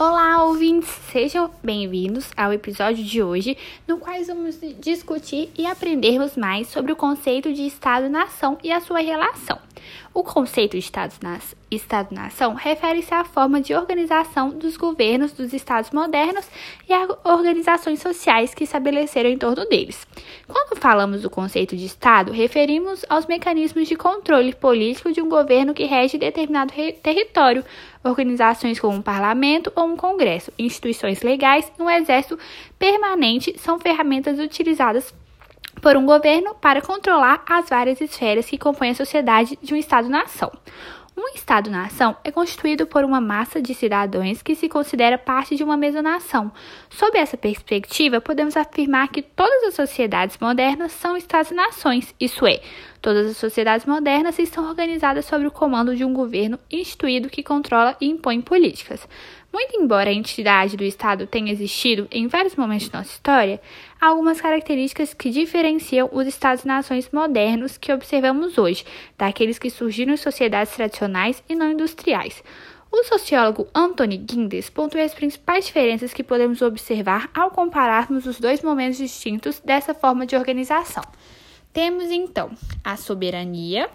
Olá, ouvintes! Sejam bem-vindos ao episódio de hoje, no qual vamos discutir e aprendermos mais sobre o conceito de Estado-nação e a sua relação. O conceito de Estado-nação refere-se à forma de organização dos governos dos Estados modernos e às organizações sociais que estabeleceram em torno deles. Quando falamos do conceito de Estado, referimos aos mecanismos de controle político de um governo que rege determinado território, organizações como um parlamento ou um congresso, instituições legais e um exército permanente são ferramentas utilizadas por um governo para controlar as várias esferas que compõem a sociedade de um Estado-nação. Um Estado-nação é constituído por uma massa de cidadãos que se considera parte de uma mesma nação. Sob essa perspectiva, podemos afirmar que todas as sociedades modernas são Estados-nações, isso é, todas as sociedades modernas estão organizadas sob o comando de um governo instituído que controla e impõe políticas. Muito embora a entidade do Estado tenha existido em vários momentos de nossa história, há algumas características que diferenciam os Estados-nações modernos que observamos hoje, daqueles que surgiram em sociedades tradicionais e não industriais. O sociólogo Anthony Gindes pontua as principais diferenças que podemos observar ao compararmos os dois momentos distintos dessa forma de organização. Temos então a soberania,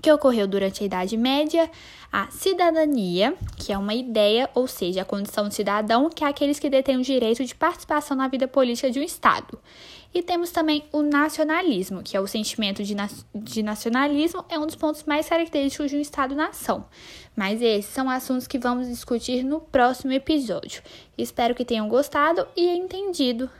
que ocorreu durante a Idade Média, a cidadania, que é uma ideia, ou seja, a condição de cidadão, que é aqueles que detêm o direito de participação na vida política de um Estado. E temos também o nacionalismo, que é o sentimento de, na de nacionalismo, é um dos pontos mais característicos de um Estado-nação. Mas esses são assuntos que vamos discutir no próximo episódio. Espero que tenham gostado e entendido.